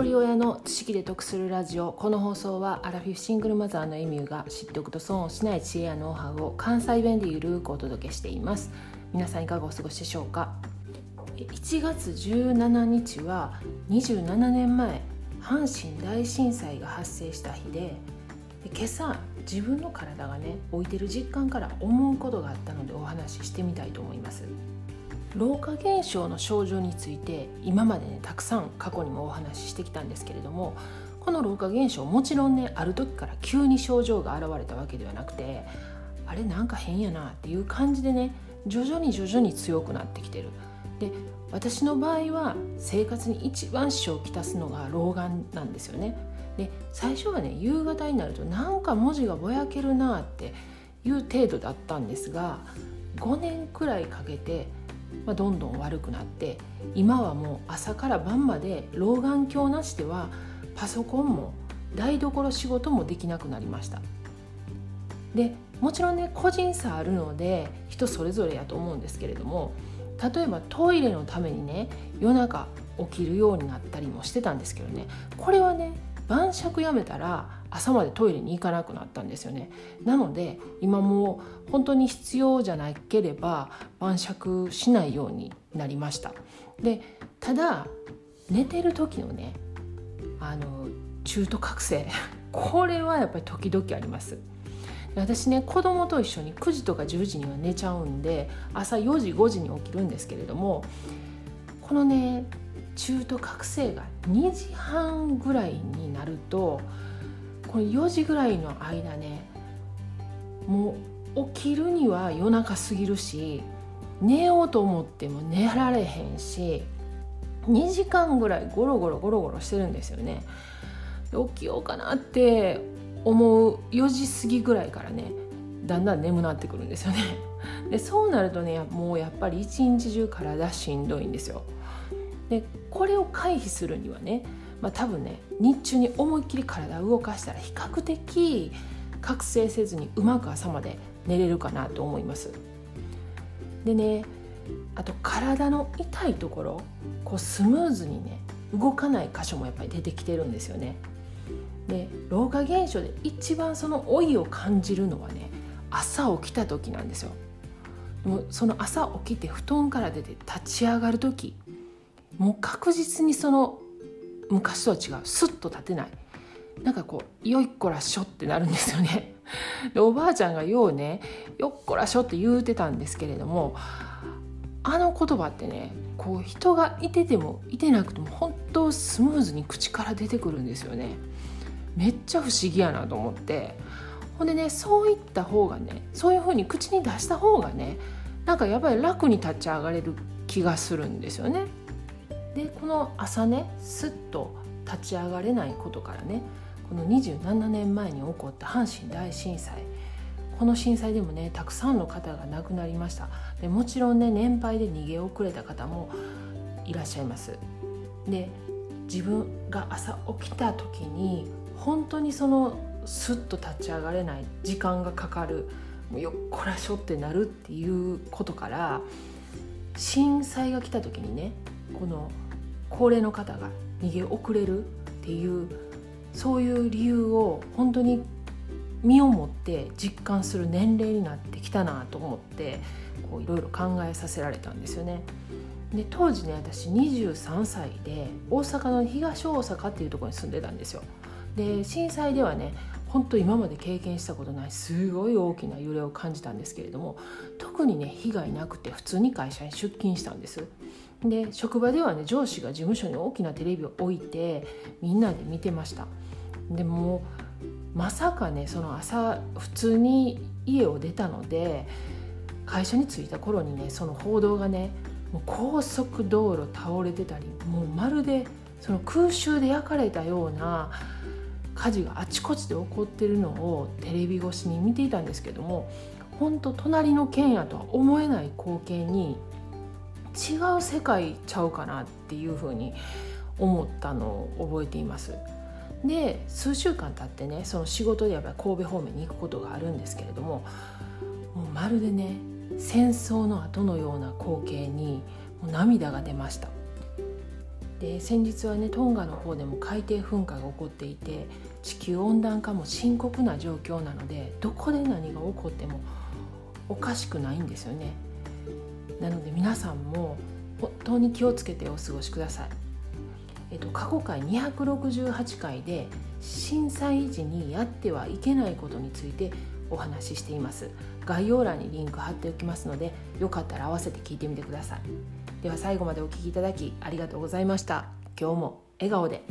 一人親の知識で得するラジオ。この放送はアラフィフシングルマザーのエミューが知っておくと損をしない知恵やノウハウを関西弁でゆるくお届けしています。皆さんいかがお過ごしでしょうか？1月17日は27年前阪神大震災が発生した日で今朝自分の体がね置いてる実感から思うことがあったのでお話ししてみたいと思います。老化現象の症状について今までねたくさん過去にもお話ししてきたんですけれどもこの老化現象もちろんねある時から急に症状が現れたわけではなくてあれなんか変やなっていう感じでね徐々に徐々に強くなってきてる。で私の場合は生活に一番支障をきたすのが老眼なんですよね。で最初はね夕方になるとなんか文字がぼやけるなっていう程度だったんですが5年くらいかけてまあ、どんどん悪くなって今はもう朝から晩まで老眼鏡なしではパソコンも台所仕事もできなくなりました。でもちろんね個人差あるので人それぞれやと思うんですけれども例えばトイレのためにね夜中起きるようになったりもしてたんですけどねこれはね晩酌やめたら朝までトイレに行かなくなったんですよね。なので今もう本当に必要じゃなければ晩酌しないようになりました。でただ寝てる時のねあの中途覚醒。これはやっぱり時々あります。私ね子供と一緒に9時とか10時には寝ちゃうんで朝4時5時に起きるんですけれどもこのね中途覚醒が2時半ぐらいになるとこれ4時ぐらいの間ねもう起きるには夜中すぎるし寝ようと思っても寝られへんし2時間ぐらいゴロゴロゴロゴロしてるんですよね。起きようかなって思う4時過ぎぐらいからねだんだん眠なってくるんですよね。でそうなるとねもうやっぱり一日中体しんどいんですよ。でこれを回避するにはねまあ、多分ね日中に思いっきり体を動かしたら比較的覚醒せずにうまく朝まで寝れるかなと思います。でねあと体の痛いところこうスムーズにね動かない箇所もやっぱり出てきてるんですよね。で老化現象で一番その老いを感じるのはね朝起きた時なんですよ。でもその朝起きて布団から出て立ち上がる時もう確実にその昔とは違う。スッと立てない。なんかこうよいっこらしょってなるんですよね。でおばあちゃんがようねよっこらしょって言うてたんですけれどもあの言葉ってねこう人がいててもいてなくても本当スムーズに口から出てくるんですよね。めっちゃ不思議やなと思って。ほんでねそういった方がねそういう風に口に出した方がねなんかやっぱり楽に立ち上がれる気がするんですよね。でこの朝ねすっと立ち上がれないことからねこの27年前に起こった阪神大震災。この震災でもねたくさんの方が亡くなりました。でもちろんね年配で逃げ遅れた方もいらっしゃいます。で自分が朝起きた時に本当にそのスッと立ち上がれない時間がかかるよっこらしょってなるっていうことから震災が来た時にねこの高齢の方が逃げ遅れるっていうそういう理由を本当に身をもって実感する年齢になってきたなと思っていろいろ考えさせられたんですよね。で当時ね私23歳で大阪の東大阪っていうところに住んでたんですよ。で震災ではね本当今まで経験したことないすごい大きな揺れを感じたんですけれども特にね被害なくて普通に会社に出勤したんです。で職場ではね上司が事務所に大きなテレビを置いてみんなで見てましたでもまさかねその朝普通に家を出たので会社に着いた頃にねその報道がねもう高速道路倒れてたりもうまるでその空襲で焼かれたような火事があちこちで起こってるのをテレビ越しに見ていたんですけども本当隣の県やとは思えない光景に違う世界ちゃうかなっていうふうに思ったのを覚えています。で数週間経ってねその仕事でやっぱり神戸方面に行くことがあるんですけれどももうまるでね戦争の後のような光景にもう涙が出ましたで先日はねトンガの方でも海底噴火が起こっていて地球温暖化も深刻な状況なのでどこで何が起こってもおかしくないんですよね。なので皆さんも本当に気をつけてお過ごしください、えっと、過去回268回で震災時にやってはいけないことについてお話ししています。概要欄にリンク貼っておきますのでよかったら合わせて聞いてみてください。では最後までお聴きいただきありがとうございました。今日も笑顔で。